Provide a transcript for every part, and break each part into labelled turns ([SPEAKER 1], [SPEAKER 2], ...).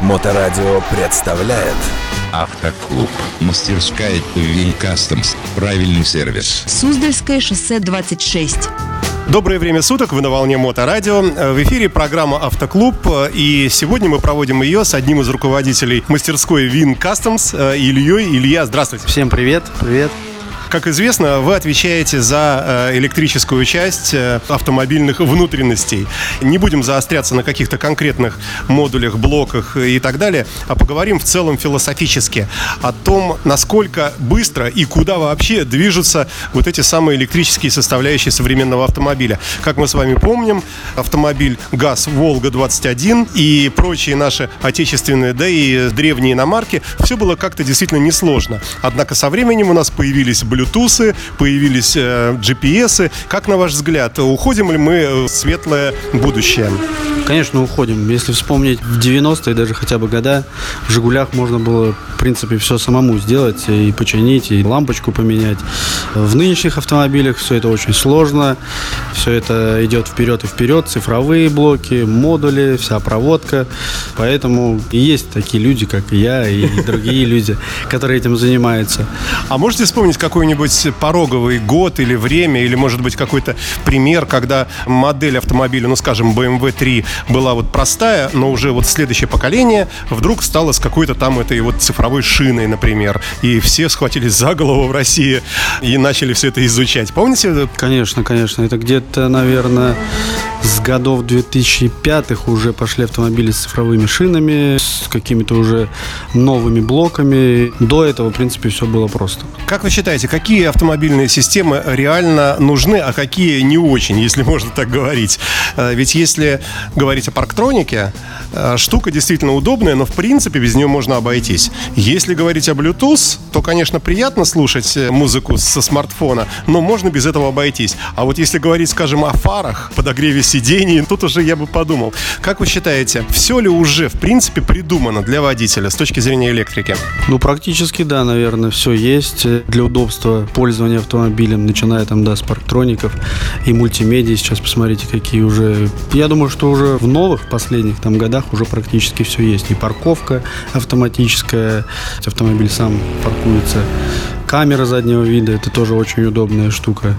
[SPEAKER 1] Моторадио представляет
[SPEAKER 2] Автоклуб. Мастерская ТВ Кастомс. Правильный сервис.
[SPEAKER 3] Суздальское шоссе 26.
[SPEAKER 4] Доброе время суток, вы на волне Моторадио. В эфире программа «Автоклуб», и сегодня мы проводим ее с одним из руководителей мастерской Вин Customs Ильей. Илья, здравствуйте.
[SPEAKER 5] Всем привет, привет.
[SPEAKER 4] Как известно, вы отвечаете за э, электрическую часть э, автомобильных внутренностей. Не будем заостряться на каких-то конкретных модулях, блоках и так далее, а поговорим в целом философически о том, насколько быстро и куда вообще движутся вот эти самые электрические составляющие современного автомобиля. Как мы с вами помним, автомобиль ГАЗ «Волга-21» и прочие наши отечественные, да и древние иномарки, все было как-то действительно несложно. Однако со временем у нас появились Bluetooth, появились э, GPS. Как на ваш взгляд, уходим ли мы в светлое будущее?
[SPEAKER 5] Конечно, уходим. Если вспомнить в 90-е даже хотя бы года, в «Жигулях» можно было, в принципе, все самому сделать, и починить, и лампочку поменять. В нынешних автомобилях все это очень сложно, все это идет вперед и вперед, цифровые блоки, модули, вся проводка. Поэтому и есть такие люди, как я, и другие люди, которые этим занимаются.
[SPEAKER 4] А можете вспомнить какой-нибудь пороговый год или время, или, может быть, какой-то пример, когда модель автомобиля, ну, скажем, BMW 3 была вот простая, но уже вот следующее поколение вдруг стало с какой-то там этой вот цифровой шиной, например. И все схватились за голову в России и начали все это изучать. Помните?
[SPEAKER 5] Конечно, конечно. Это где-то, наверное, с годов 2005-х уже пошли автомобили с цифровыми шинами, с какими-то уже новыми блоками. До этого, в принципе, все было просто.
[SPEAKER 4] Как вы считаете, какие автомобильные системы реально нужны, а какие не очень, если можно так говорить? Э, ведь если говорить о парктронике, э, штука действительно удобная, но в принципе без нее можно обойтись. Если говорить о Bluetooth, то, конечно, приятно слушать э, музыку со смартфона, но можно без этого обойтись. А вот если говорить, скажем, о фарах, подогреве сидений, тут уже я бы подумал. Как вы считаете, все ли уже, в принципе, придумано для водителя с точки зрения электрики?
[SPEAKER 5] Ну, практически, да, наверное, все есть для удобства пользования автомобилем, начиная там, да, с парктроников и мультимедиа. Сейчас посмотрите, какие уже... Я думаю, что уже в новых последних там годах уже практически все есть. И парковка автоматическая, автомобиль сам паркуется камера заднего вида, это тоже очень удобная штука.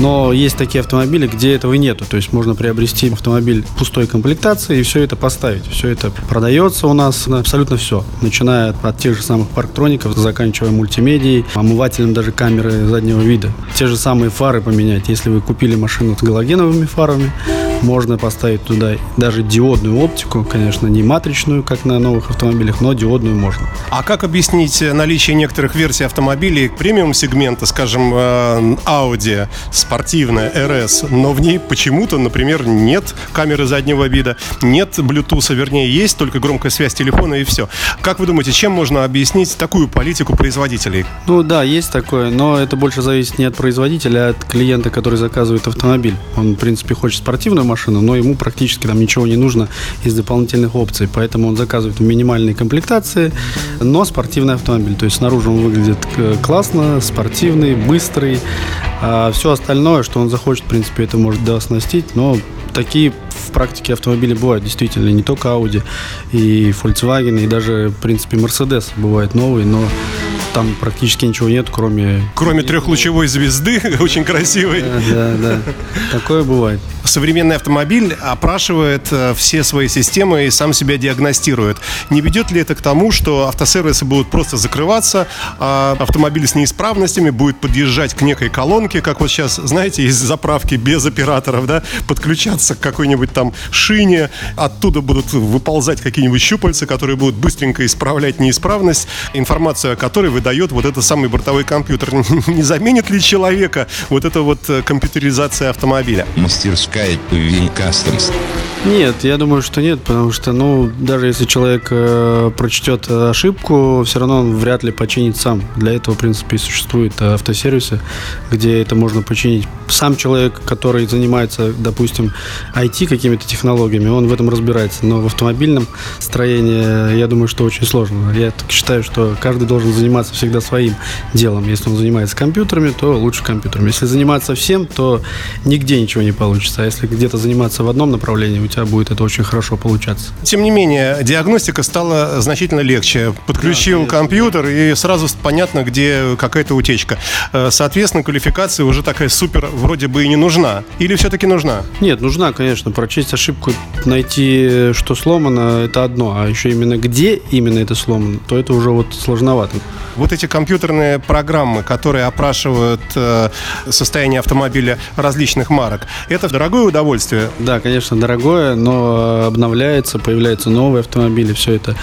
[SPEAKER 5] Но есть такие автомобили, где этого нету. То есть можно приобрести автомобиль пустой комплектации и все это поставить. Все это продается у нас абсолютно все. Начиная от тех же самых парктроников, заканчивая мультимедией, омывателем даже камеры заднего вида. Те же самые фары поменять. Если вы купили машину с галогеновыми фарами, можно поставить туда даже диодную оптику, конечно, не матричную, как на новых автомобилях, но диодную можно.
[SPEAKER 4] А как объяснить наличие некоторых версий автомобилей премиум-сегмента, скажем, э, Audi спортивная RS, но в ней почему-то, например, нет камеры заднего вида, нет Bluetooth, вернее, есть только громкая связь телефона и все. Как вы думаете, чем можно объяснить такую политику производителей?
[SPEAKER 5] Ну да, есть такое, но это больше зависит не от производителя, а от клиента, который заказывает автомобиль. Он, в принципе, хочет спортивную машину, но ему практически там ничего не нужно из дополнительных опций, поэтому он заказывает в минимальной комплектации, но спортивный автомобиль. То есть снаружи он выглядит э, классно, спортивный, быстрый, а все остальное, что он захочет, в принципе, это может дооснастить, но такие в практике автомобили бывают действительно, не только Audi, и Volkswagen, и даже, в принципе, Mercedes бывает новый, но там практически ничего нет, кроме...
[SPEAKER 4] Кроме трехлучевой звезды, очень красивой.
[SPEAKER 5] Да, да. Такое бывает.
[SPEAKER 4] Современный автомобиль опрашивает э, все свои системы и сам себя диагностирует. Не ведет ли это к тому, что автосервисы будут просто закрываться, а автомобиль с неисправностями будет подъезжать к некой колонке, как вот сейчас, знаете, из заправки без операторов, да, подключаться к какой-нибудь там шине, оттуда будут выползать какие-нибудь щупальца, которые будут быстренько исправлять неисправность, информацию о которой выдает вот этот самый бортовой компьютер. Не заменит ли человека вот эта вот э, компьютеризация автомобиля?
[SPEAKER 2] Мастерская ТВ Кастомс.
[SPEAKER 5] Нет, я думаю, что нет, потому что, ну, даже если человек э, прочтет ошибку, все равно он вряд ли починит сам. Для этого, в принципе, и существуют автосервисы, где это можно починить. Сам человек, который занимается, допустим, IT какими-то технологиями, он в этом разбирается. Но в автомобильном строении, я думаю, что очень сложно. Я считаю, что каждый должен заниматься всегда своим делом. Если он занимается компьютерами, то лучше компьютерами. Если заниматься всем, то нигде ничего не получится. А если где-то заниматься в одном направлении, у тебя будет это очень хорошо получаться.
[SPEAKER 4] Тем не менее, диагностика стала значительно легче. Подключил компьютер, и сразу понятно, где какая-то утечка. Э, Соответственно, квалификация уже такая супер вроде бы и не нужна. Или все-таки нужна?
[SPEAKER 5] Нет, нужна, конечно, прочесть ошибку, найти, что сломано, это одно, а еще именно где именно это сломано, то это уже вот сложновато.
[SPEAKER 4] Вот эти компьютерные программы, которые опрашивают э, состояние автомобиля различных марок, это дорогое удовольствие.
[SPEAKER 5] Да, конечно, дорогое, но э, обновляется, появляются новые автомобили, все это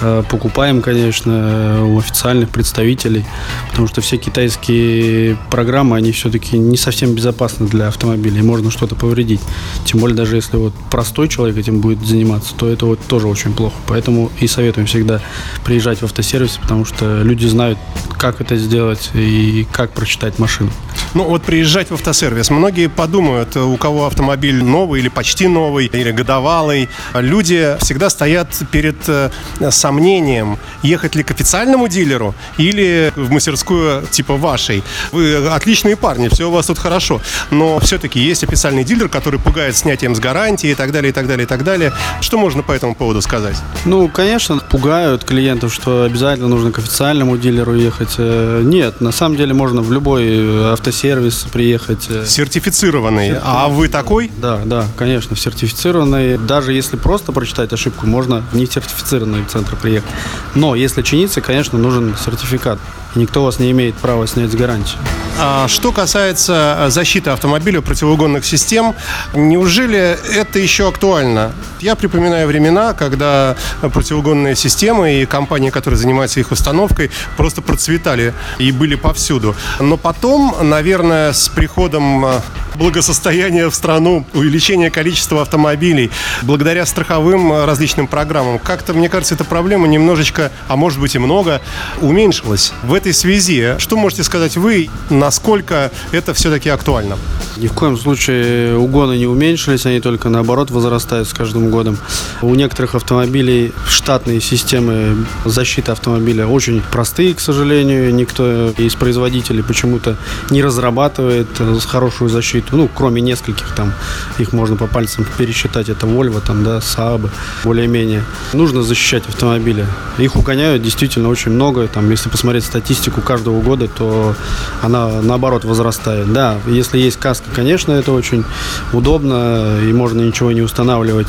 [SPEAKER 5] э, покупаем, конечно, у официальных представителей, потому что все китайские программы, они все-таки не совсем безопасны для автомобилей, можно что-то повредить. Тем более, даже если вот простой человек этим будет заниматься, то это вот тоже очень плохо. Поэтому и советуем всегда приезжать в автосервис, потому что люди знают, как это сделать и как прочитать машину.
[SPEAKER 4] Ну вот приезжать в автосервис. Многие подумают, у кого автомобиль новый или почти новый, или годовалый. Люди всегда стоят перед э, сомнением, ехать ли к официальному дилеру или в мастерскую типа вашей. Вы отличные парни, все у вас тут хорошо. Но все-таки есть официальный дилер, который пугает снятием с гарантии и так далее, и так далее, и так далее. Что можно по этому поводу сказать?
[SPEAKER 5] Ну, конечно, пугают клиентов, что обязательно нужно к официальному дилеру ехать. Э, Нет, на самом деле можно в любой автосервис приехать. э,
[SPEAKER 4] Сертифицированный. А вы такой?
[SPEAKER 5] Да, да, конечно, в сертифицированный. Даже если просто прочитать ошибку, можно в несертифицированный центр приехать. Но если чиниться, конечно, нужен сертификат. И никто вас не имеет права снять с гарантии.
[SPEAKER 4] А что касается э, защиты автомобиля противоугонных систем, неужели это еще актуально? Я припоминаю времена, когда противоугонные системы и компании, которые занимаются их установкой, просто процветали и были повсюду. Но потом, наверное, с приходом э, благосостояния в страну, увеличение количества автомобилей, благодаря страховым э, различным программам, как-то, мне кажется, эта проблема немножечко, а может быть и много, уменьшилась. В этой связи, что можете сказать вы, насколько это все-таки актуально?
[SPEAKER 5] Ни в коем случае угоны не уменьшились, они только наоборот возрастают с каждым годом. У некоторых автомобилей штатные системы защиты автомобиля очень простые, к сожалению. Никто из производителей почему-то не разрабатывает э, хорошую защиту. Ну, кроме нескольких там, их можно по пальцам пересчитать. Это Volvo, там, да, Saab, более-менее. Нужно защищать автомобили. Их угоняют действительно очень много. Там, если посмотреть статистику каждого года, то она наоборот возрастает. Да, если есть каска, конечно, это очень удобно и можно ничего не устанавливать.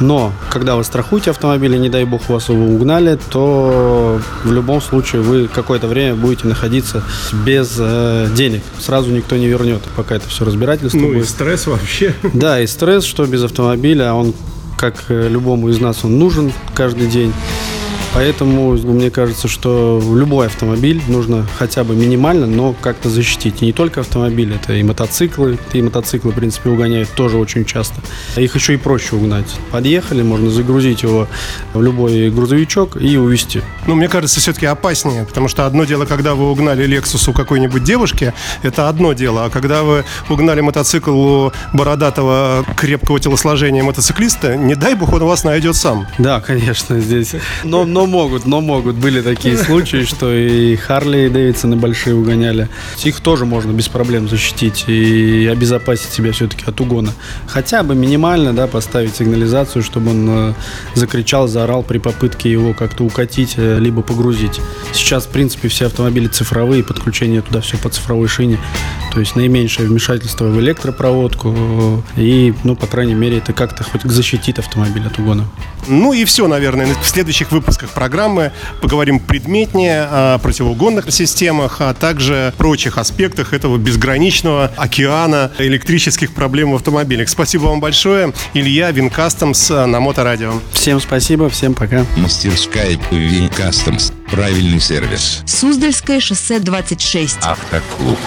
[SPEAKER 5] Но когда вы страхуете автомобиль, и не дай бог вас его угнали, то в любом случае вы какое-то время будете находиться без э, денег. Сразу никто не вернет, пока это все разбирательство
[SPEAKER 4] Ну и
[SPEAKER 5] будет.
[SPEAKER 4] стресс вообще.
[SPEAKER 5] Да, и стресс, что без автомобиля, он, как э, любому из нас, он нужен каждый день. Поэтому мне кажется, что любой автомобиль нужно хотя бы минимально, но как-то защитить. И не только автомобиль, это и мотоциклы. И мотоциклы, в принципе, угоняют тоже очень часто. Их еще и проще угнать. Подъехали, можно загрузить его в любой грузовичок и увезти.
[SPEAKER 4] Ну, мне кажется, все-таки опаснее, потому что одно дело, когда вы угнали Lexus у какой-нибудь девушки, это одно дело, а когда вы угнали мотоцикл у бородатого крепкого телосложения мотоциклиста, не дай бог он вас найдет сам.
[SPEAKER 5] Да, конечно, здесь. Но, но могут, но могут. Были такие случаи, что и Харли и Дэвидсоны большие угоняли. Их тоже можно без проблем защитить и обезопасить себя все-таки от угона. Хотя бы минимально, да, поставить сигнализацию, чтобы он э, закричал, заорал при попытке его как-то укатить, э, либо погрузить. Сейчас, в принципе, все автомобили цифровые, подключение туда все по цифровой шине. То есть наименьшее вмешательство в электропроводку. э, И, ну, по крайней мере, это как-то хоть защитит автомобиль от угона.
[SPEAKER 4] Ну и все, наверное. В следующих выпусках программы поговорим предметнее о противоугонных системах, а также прочих аспектах этого безграничного океана электрических проблем в автомобилях. Спасибо вам большое. Илья Винкастомс на Моторадио.
[SPEAKER 5] Всем спасибо, всем пока.
[SPEAKER 2] Мастерская ВИН Customs. Правильный сервис.
[SPEAKER 3] Суздальское шоссе 26.
[SPEAKER 2] Автоклуб.